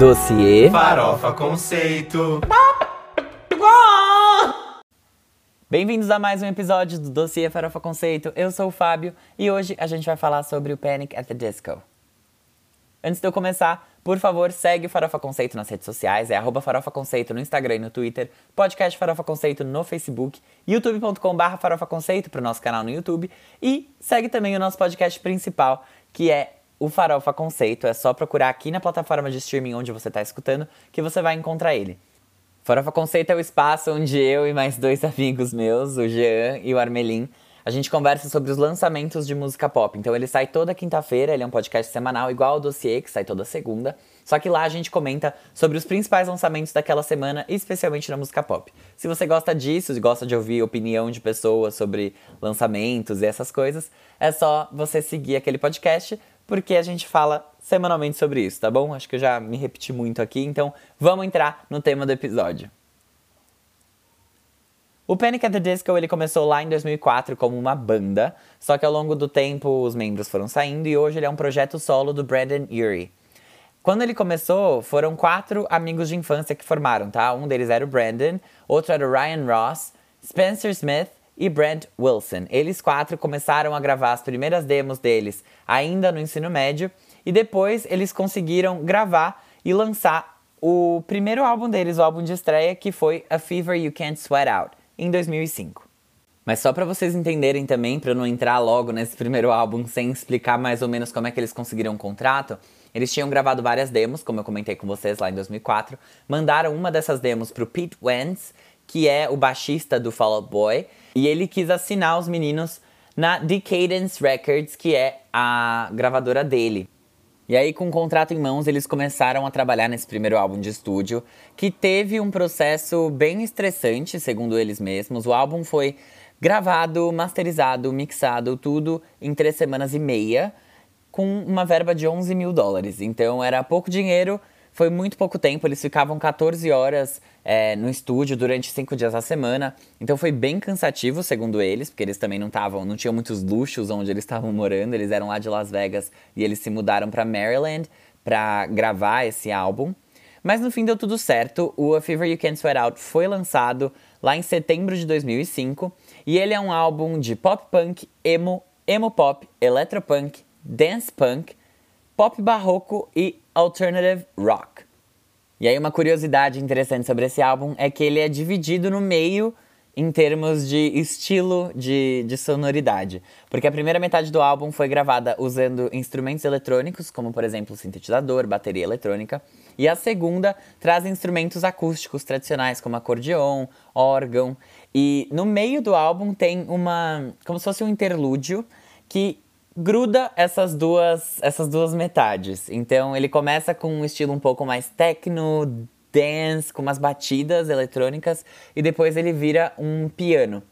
Dossiê Farofa Conceito. Bem-vindos a mais um episódio do Dossiê Farofa Conceito. Eu sou o Fábio e hoje a gente vai falar sobre o Panic at the Disco. Antes de eu começar, por favor, segue o Farofa Conceito nas redes sociais, é arroba Farofa Conceito no Instagram e no Twitter, podcast Farofa Conceito no Facebook, youtube.com.br Farofa Conceito para o nosso canal no YouTube e segue também o nosso podcast principal, que é o Farofa Conceito. É só procurar aqui na plataforma de streaming onde você está escutando que você vai encontrar ele. Farofa Conceito é o espaço onde eu e mais dois amigos meus, o Jean e o Armelin, a gente conversa sobre os lançamentos de música pop. Então ele sai toda quinta-feira, ele é um podcast semanal igual ao Dossiê, que sai toda segunda. Só que lá a gente comenta sobre os principais lançamentos daquela semana, especialmente na música pop. Se você gosta disso, e gosta de ouvir opinião de pessoas sobre lançamentos e essas coisas, é só você seguir aquele podcast, porque a gente fala semanalmente sobre isso, tá bom? Acho que eu já me repeti muito aqui, então vamos entrar no tema do episódio. O Panic at the Disco ele começou lá em 2004 como uma banda, só que ao longo do tempo os membros foram saindo e hoje ele é um projeto solo do Brandon Urie. Quando ele começou, foram quatro amigos de infância que formaram, tá? Um deles era o Brandon, outro era o Ryan Ross, Spencer Smith e Brent Wilson. Eles quatro começaram a gravar as primeiras demos deles ainda no ensino médio e depois eles conseguiram gravar e lançar o primeiro álbum deles, o álbum de estreia, que foi A Fever You Can't Sweat Out em 2005. Mas só para vocês entenderem também, para eu não entrar logo nesse primeiro álbum sem explicar mais ou menos como é que eles conseguiram o contrato, eles tinham gravado várias demos, como eu comentei com vocês lá em 2004, mandaram uma dessas demos pro Pete Wentz, que é o baixista do Fall Out Boy, e ele quis assinar os meninos na Decadence Records, que é a gravadora dele. E aí, com o contrato em mãos, eles começaram a trabalhar nesse primeiro álbum de estúdio, que teve um processo bem estressante, segundo eles mesmos. O álbum foi gravado, masterizado, mixado, tudo em três semanas e meia, com uma verba de 11 mil dólares. Então, era pouco dinheiro, foi muito pouco tempo, eles ficavam 14 horas é, no estúdio durante cinco dias da semana. Então foi bem cansativo, segundo eles, porque eles também não estavam, não tinham muitos luxos onde eles estavam morando. Eles eram lá de Las Vegas e eles se mudaram para Maryland para gravar esse álbum. Mas no fim deu tudo certo. O A Fever You Can't Sweat Out foi lançado lá em setembro de 2005 e ele é um álbum de pop punk, emo, emo pop, electropunk, dance punk, pop barroco e alternative rock. E aí uma curiosidade interessante sobre esse álbum é que ele é dividido no meio em termos de estilo de, de sonoridade. Porque a primeira metade do álbum foi gravada usando instrumentos eletrônicos, como por exemplo sintetizador, bateria eletrônica. E a segunda traz instrumentos acústicos tradicionais, como acordeon, órgão. E no meio do álbum tem uma. como se fosse um interlúdio que gruda essas duas, essas duas metades. Então ele começa com um estilo um pouco mais techno, dance, com umas batidas eletrônicas, e depois ele vira um piano.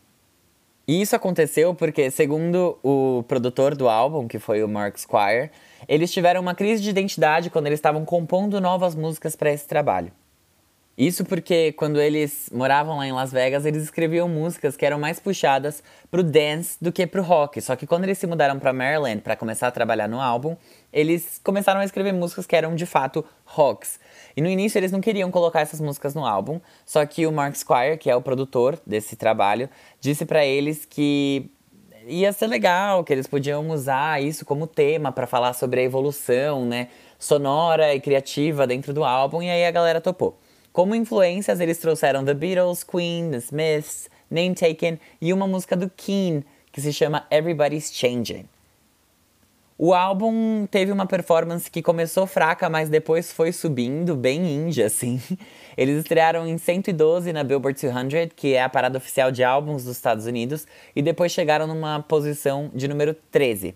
E isso aconteceu porque, segundo o produtor do álbum, que foi o Mark Squire, eles tiveram uma crise de identidade quando eles estavam compondo novas músicas para esse trabalho. Isso porque quando eles moravam lá em Las Vegas, eles escreviam músicas que eram mais puxadas pro dance do que pro rock. Só que quando eles se mudaram para Maryland para começar a trabalhar no álbum, eles começaram a escrever músicas que eram de fato rocks. E no início eles não queriam colocar essas músicas no álbum, só que o Mark Squire, que é o produtor desse trabalho, disse para eles que ia ser legal, que eles podiam usar isso como tema para falar sobre a evolução, né, sonora e criativa dentro do álbum, e aí a galera topou. Como influências, eles trouxeram The Beatles, Queen, The Smiths, Name Taken e uma música do Keen, que se chama Everybody's Changing. O álbum teve uma performance que começou fraca, mas depois foi subindo, bem indie, assim. Eles estrearam em 112 na Billboard 200, que é a parada oficial de álbuns dos Estados Unidos, e depois chegaram numa posição de número 13.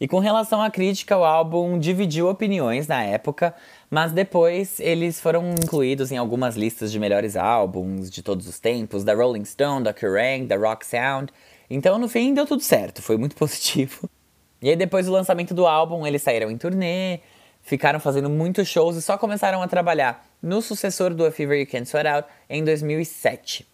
E com relação à crítica, o álbum dividiu opiniões na época, mas depois eles foram incluídos em algumas listas de melhores álbuns de todos os tempos, da Rolling Stone, da Kerrang, da Rock Sound. Então, no fim, deu tudo certo, foi muito positivo. E aí, depois do lançamento do álbum, eles saíram em turnê, ficaram fazendo muitos shows e só começaram a trabalhar no sucessor do A Fever You Can't Sweat Out em 2007.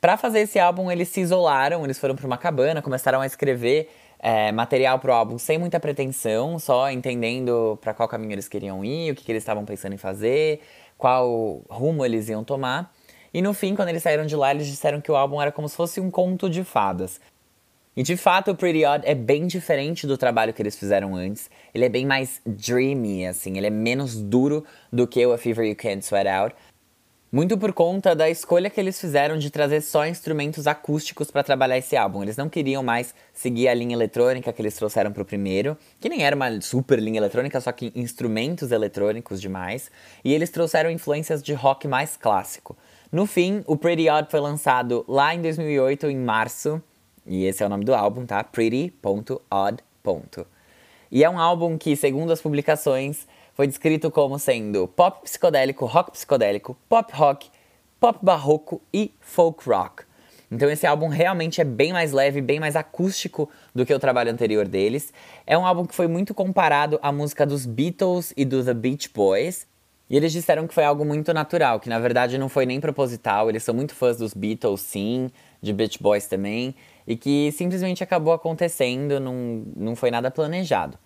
Para fazer esse álbum, eles se isolaram, eles foram para uma cabana, começaram a escrever é, material pro álbum sem muita pretensão, só entendendo para qual caminho eles queriam ir, o que, que eles estavam pensando em fazer, qual rumo eles iam tomar. E no fim, quando eles saíram de lá, eles disseram que o álbum era como se fosse um conto de fadas. E de fato, o Pretty Odd é bem diferente do trabalho que eles fizeram antes. Ele é bem mais dreamy, assim, ele é menos duro do que o A Fever You Can't Sweat Out. Muito por conta da escolha que eles fizeram de trazer só instrumentos acústicos para trabalhar esse álbum. Eles não queriam mais seguir a linha eletrônica que eles trouxeram para o primeiro, que nem era uma super linha eletrônica, só que instrumentos eletrônicos demais. E eles trouxeram influências de rock mais clássico. No fim, o Pretty Odd foi lançado lá em 2008, em março, e esse é o nome do álbum, tá? Pretty.odd. E é um álbum que, segundo as publicações, foi descrito como sendo pop psicodélico, rock psicodélico, pop rock, pop barroco e folk rock. Então esse álbum realmente é bem mais leve, bem mais acústico do que o trabalho anterior deles. É um álbum que foi muito comparado à música dos Beatles e do The Beach Boys. E eles disseram que foi algo muito natural, que na verdade não foi nem proposital. Eles são muito fãs dos Beatles, sim, de Beach Boys também, e que simplesmente acabou acontecendo, não, não foi nada planejado.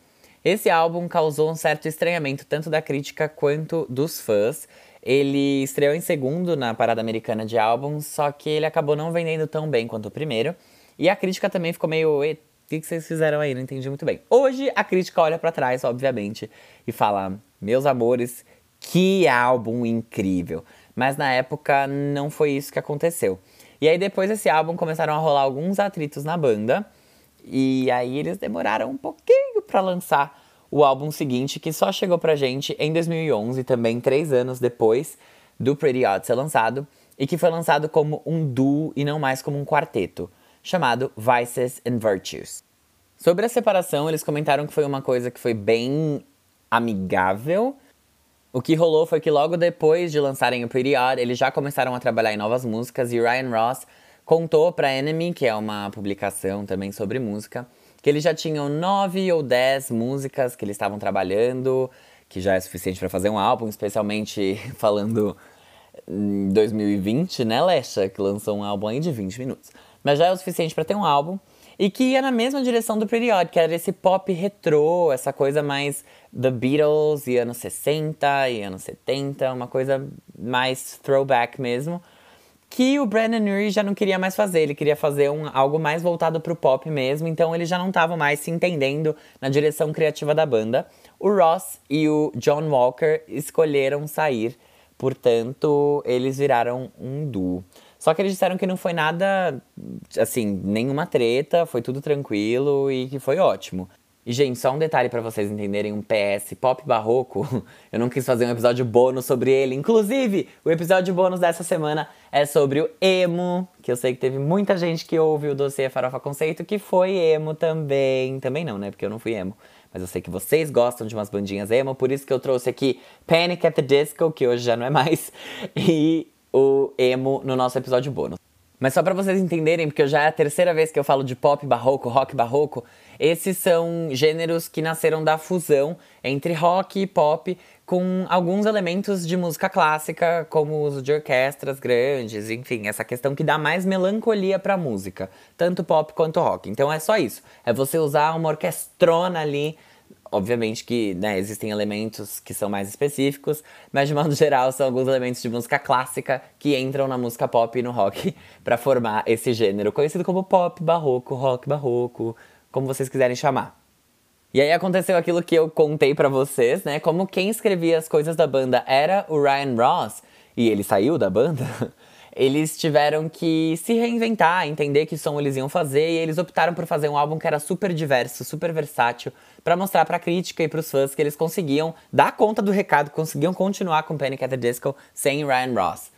Esse álbum causou um certo estranhamento tanto da crítica quanto dos fãs. Ele estreou em segundo na parada americana de álbuns, só que ele acabou não vendendo tão bem quanto o primeiro. E a crítica também ficou meio. O que, vocês fizeram aí? Não entendi muito bem. Hoje a crítica olha para trás, obviamente, e fala: Meus amores, que álbum incrível! Mas na época não foi isso que aconteceu. E aí depois desse álbum começaram a rolar alguns atritos na banda. E aí eles demoraram um pouquinho para lançar o álbum seguinte, que só chegou pra gente em 2011, também três anos depois do Pretty Odd ser lançado, e que foi lançado como um duo e não mais como um quarteto, chamado Vices and Virtues. Sobre a separação, eles comentaram que foi uma coisa que foi bem amigável. O que rolou foi que logo depois de lançarem o Pretty Odd, eles já começaram a trabalhar em novas músicas e Ryan Ross contou para Enemy, que é uma publicação também sobre música, que eles já tinham nove ou dez músicas que eles estavam trabalhando, que já é suficiente para fazer um álbum, especialmente falando em 2020, né, Lesha, que lançou um álbum aí de 20 minutos. Mas já é o suficiente para ter um álbum e que ia na mesma direção do Pretty que era esse pop retrô, essa coisa mais The Beatles e anos 60 e anos 70, uma coisa mais throwback mesmo que o Brandon Urie já não queria mais fazer. Ele queria fazer um, algo mais voltado pro pop mesmo, então ele já não estava mais se entendendo na direção criativa da banda. O Ross e o John Walker escolheram sair, portanto, eles viraram um duo. Só que eles disseram que não foi nada, assim, nenhuma treta, foi tudo tranquilo e que foi ótimo. E, gente, só um detalhe para vocês entenderem um PS pop barroco. Eu não quis fazer um episódio bônus sobre ele. Inclusive, o episódio bônus dessa semana é sobre o emo, que eu sei que teve muita gente que ouve o dossiê Farofa Conceito que foi emo também. Também não, né? Porque eu não fui emo. Mas eu sei que vocês gostam de umas bandinhas emo, por isso que eu trouxe aqui Panic at the Disco, que hoje já não é mais, e o emo no nosso episódio bônus. Mas só para vocês entenderem, porque já é a terceira vez que eu falo de pop barroco, rock barroco, esses são gêneros que nasceram da fusão entre rock e pop com alguns elementos de música clássica, como o uso de orquestras grandes, enfim, essa questão que dá mais melancolia para a música, tanto pop quanto rock. Então é só isso, é você usar uma orquestrona ali Obviamente que né, existem elementos que são mais específicos, mas de modo geral são alguns elementos de música clássica que entram na música pop e no rock para formar esse gênero, conhecido como pop barroco, rock barroco, como vocês quiserem chamar. E aí aconteceu aquilo que eu contei para vocês, né? Como quem escrevia as coisas da banda era o Ryan Ross, e ele saiu da banda, eles tiveram que se reinventar, entender que som eles iam fazer, e eles optaram por fazer um álbum que era super diverso, super versátil, para mostrar para a crítica e para os fãs que eles conseguiam dar conta do recado, conseguiam continuar com Panic! at the Disco sem Ryan Ross.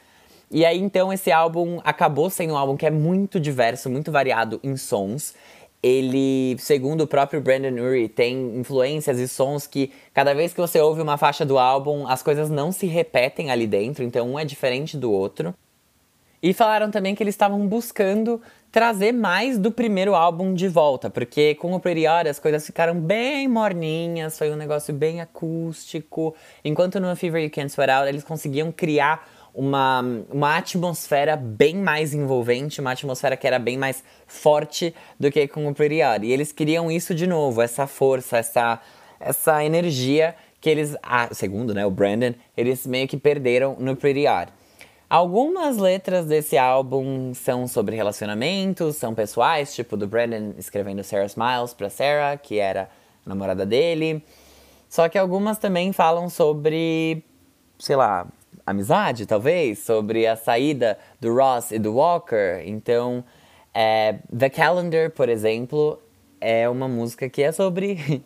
E aí então esse álbum acabou sendo um álbum que é muito diverso, muito variado em sons. Ele, segundo o próprio Brandon Urie, tem influências e sons que cada vez que você ouve uma faixa do álbum, as coisas não se repetem ali dentro, então um é diferente do outro. E falaram também que eles estavam buscando trazer mais do primeiro álbum de volta, porque com o Odd as coisas ficaram bem morninhas, foi um negócio bem acústico, enquanto no Fever You Can't Sweat Out eles conseguiam criar uma, uma atmosfera bem mais envolvente, uma atmosfera que era bem mais forte do que com o Pretty. E eles queriam isso de novo, essa força, essa, essa energia que eles, ah, segundo né, o Brandon, eles meio que perderam no Pretty. Algumas letras desse álbum são sobre relacionamentos, são pessoais, tipo do Brandon escrevendo Sarah Smiles para Sarah, que era a namorada dele. Só que algumas também falam sobre, sei lá, amizade, talvez, sobre a saída do Ross e do Walker. Então, é, The Calendar, por exemplo, é uma música que é sobre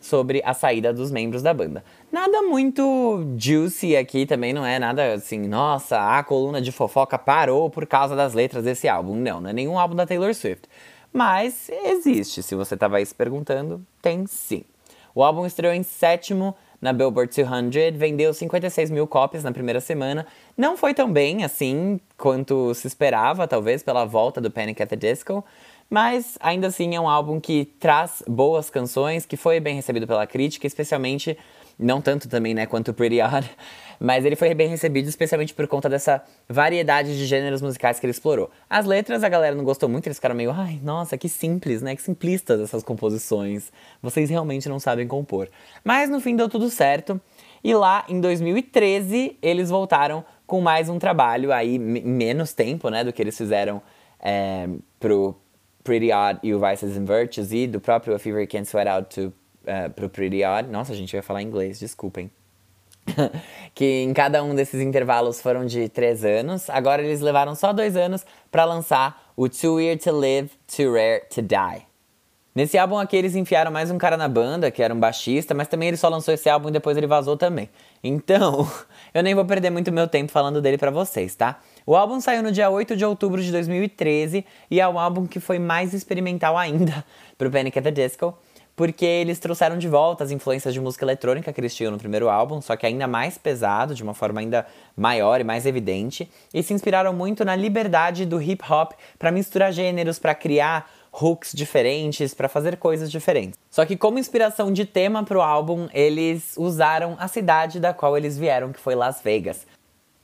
sobre a saída dos membros da banda. Nada muito juicy aqui também, não é nada assim, nossa, a coluna de fofoca parou por causa das letras desse álbum. Não, não é nenhum álbum da Taylor Swift. Mas existe, se você estava aí se perguntando, tem sim. O álbum estreou em sétimo na Billboard 200, vendeu 56 mil cópias na primeira semana. Não foi tão bem assim quanto se esperava, talvez, pela volta do Panic at the Disco, mas ainda assim é um álbum que traz boas canções, que foi bem recebido pela crítica, especialmente, não tanto também, né, quanto Pretty Odd, mas ele foi bem recebido especialmente por conta dessa variedade de gêneros musicais que ele explorou. As letras a galera não gostou muito, eles ficaram meio, ai, nossa, que simples, né, que simplistas essas composições, vocês realmente não sabem compor. Mas no fim deu tudo certo, e lá em 2013 eles voltaram com mais um trabalho aí, menos tempo, né, do que eles fizeram é, pro Pretty Odd e o Vices and Virtues e do próprio A Fever Can't Sweat Out to, uh, pro Pretty Odd. Nossa, a gente vai falar inglês, desculpem. que em cada um desses intervalos foram de três anos. Agora eles levaram só dois anos para lançar o Too Weird to Live, Too Rare to Die. Nesse álbum aqui eles enfiaram mais um cara na banda, que era um baixista, mas também ele só lançou esse álbum e depois ele vazou também. Então, eu nem vou perder muito meu tempo falando dele para vocês, tá? O álbum saiu no dia 8 de outubro de 2013 e é um álbum que foi mais experimental ainda pro Panic! at the Disco, porque eles trouxeram de volta as influências de música eletrônica que eles tinham no primeiro álbum, só que ainda mais pesado, de uma forma ainda maior e mais evidente, e se inspiraram muito na liberdade do hip hop para misturar gêneros, para criar hooks diferentes para fazer coisas diferentes. Só que como inspiração de tema para o álbum, eles usaram a cidade da qual eles vieram, que foi Las Vegas.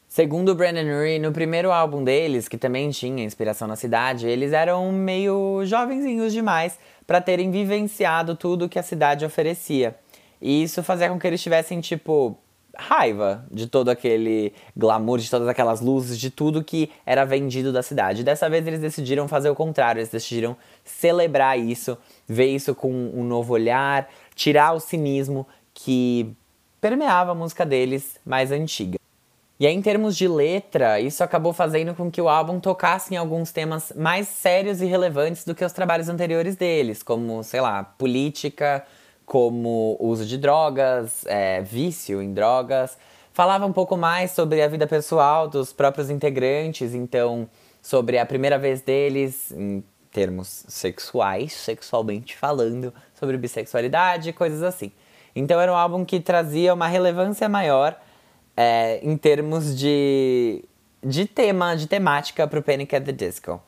Segundo Brandon Urie, no primeiro álbum deles, que também tinha inspiração na cidade, eles eram meio jovenzinhos demais para terem vivenciado tudo que a cidade oferecia. E isso fazia com que eles tivessem, tipo, raiva de todo aquele glamour, de todas aquelas luzes, de tudo que era vendido da cidade. Dessa vez eles decidiram fazer o contrário, eles decidiram celebrar isso, ver isso com um novo olhar, tirar o cinismo que permeava a música deles mais antiga. E aí, em termos de letra, isso acabou fazendo com que o álbum tocasse em alguns temas mais sérios e relevantes do que os trabalhos anteriores deles, como, sei lá, política, como uso de drogas, é, vício em drogas. Falava um pouco mais sobre a vida pessoal dos próprios integrantes, então, sobre a primeira vez deles, em termos sexuais, sexualmente falando, sobre bissexualidade, coisas assim. Então, era um álbum que trazia uma relevância maior é, em termos de, de tema, de temática para o Panic! at the Disco.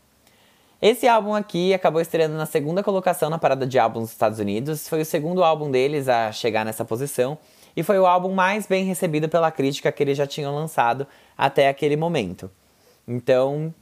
Esse álbum aqui acabou estreando na segunda colocação na parada de álbuns dos Estados Unidos. Foi o segundo álbum deles a chegar nessa posição e foi o álbum mais bem recebido pela crítica que eles já tinham lançado até aquele momento. Então,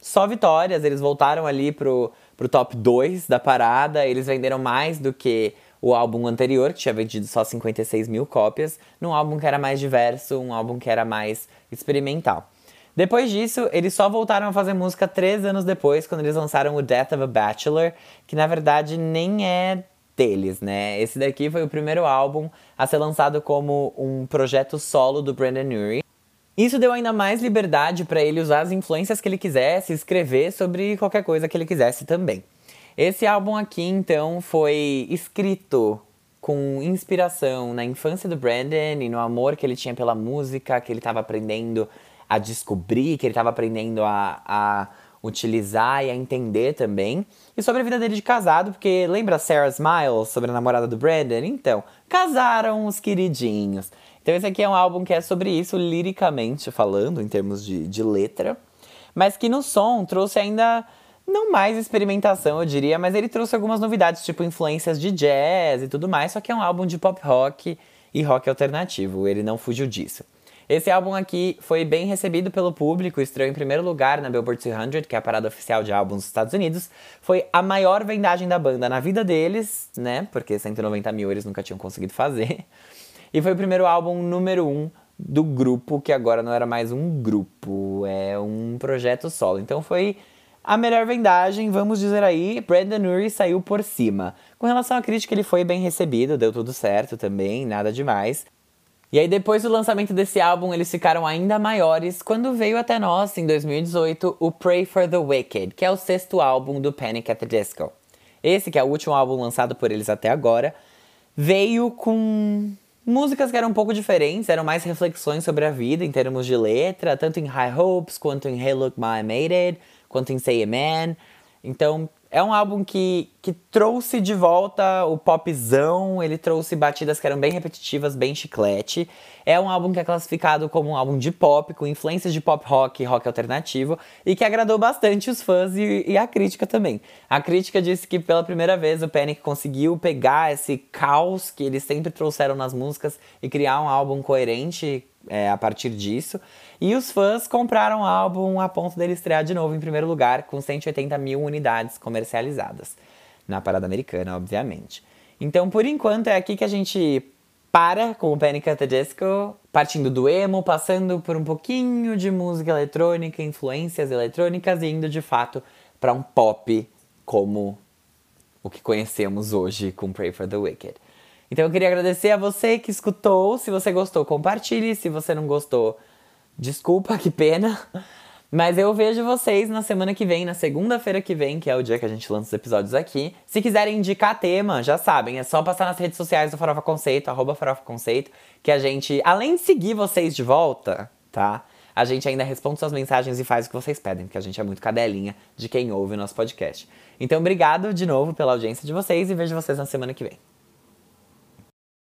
só vitórias, eles voltaram ali pro, pro top 2 da parada, eles venderam mais do que o álbum anterior, que tinha vendido só 56 mil cópias, num álbum que era mais diverso, um álbum que era mais experimental. Depois disso, eles só voltaram a fazer música três anos depois, quando eles lançaram o Death of a Bachelor, que na verdade nem é deles, né? Esse daqui foi o primeiro álbum a ser lançado como um projeto solo do Brandon Urie. Isso deu ainda mais liberdade para ele usar as influências que ele quisesse, escrever sobre qualquer coisa que ele quisesse também. Esse álbum aqui, então, foi escrito com inspiração na infância do Brandon e no amor que ele tinha pela música, que ele estava aprendendo a descobrir, que ele estava aprendendo a, a utilizar e a entender também. E sobre a vida dele de casado, porque lembra Sarah Smiles, sobre a namorada do Brandon? Então, casaram os queridinhos. Então esse aqui é um álbum que é sobre isso, liricamente falando, em termos de, de letra. Mas que no som trouxe ainda, não mais experimentação, eu diria, mas ele trouxe algumas novidades, tipo influências de jazz e tudo mais. Só que é um álbum de pop rock e rock alternativo, ele não fugiu disso. Esse álbum aqui foi bem recebido pelo público, estreou em primeiro lugar na Billboard 200, que é a parada oficial de álbuns dos Estados Unidos. Foi a maior vendagem da banda na vida deles, né? Porque 190 mil eles nunca tinham conseguido fazer. E foi o primeiro álbum número um do grupo, que agora não era mais um grupo, é um projeto solo. Então foi a melhor vendagem, vamos dizer aí, Brandon Urie saiu por cima. Com relação à crítica, ele foi bem recebido, deu tudo certo também, nada demais. E aí, depois do lançamento desse álbum, eles ficaram ainda maiores quando veio até nós, em 2018, o Pray for the Wicked, que é o sexto álbum do Panic at the Disco. Esse, que é o último álbum lançado por eles até agora, veio com músicas que eram um pouco diferentes, eram mais reflexões sobre a vida em termos de letra, tanto em High Hopes quanto em Hey Look My I Made It, quanto em Say Amen. Então, é um álbum que, que trouxe de volta o popzão, ele trouxe batidas que eram bem repetitivas, bem chiclete. É um álbum que é classificado como um álbum de pop, com influências de pop rock e rock alternativo, e que agradou bastante os fãs e, e a crítica também. A crítica disse que pela primeira vez o Panic conseguiu pegar esse caos que eles sempre trouxeram nas músicas e criar um álbum coerente é, a partir disso. E os fãs compraram o álbum a ponto dele estrear de novo em primeiro lugar, com 180 mil unidades comercializadas. Na parada americana, obviamente. Então, por enquanto, é aqui que a gente para com o Panic at the Disco, partindo do emo, passando por um pouquinho de música eletrônica, influências eletrônicas e indo de fato para um pop como o que conhecemos hoje com Pray for the Wicked. Então eu queria agradecer a você que escutou. Se você gostou, compartilhe. Se você não gostou, desculpa, que pena. Mas eu vejo vocês na semana que vem, na segunda-feira que vem, que é o dia que a gente lança os episódios aqui. Se quiserem indicar tema, já sabem, é só passar nas redes sociais do Farofa Conceito, arroba Farofa Conceito, que a gente, além de seguir vocês de volta, tá? A gente ainda responde suas mensagens e faz o que vocês pedem, porque a gente é muito cadelinha de quem ouve o nosso podcast. Então, obrigado de novo pela audiência de vocês e vejo vocês na semana que vem.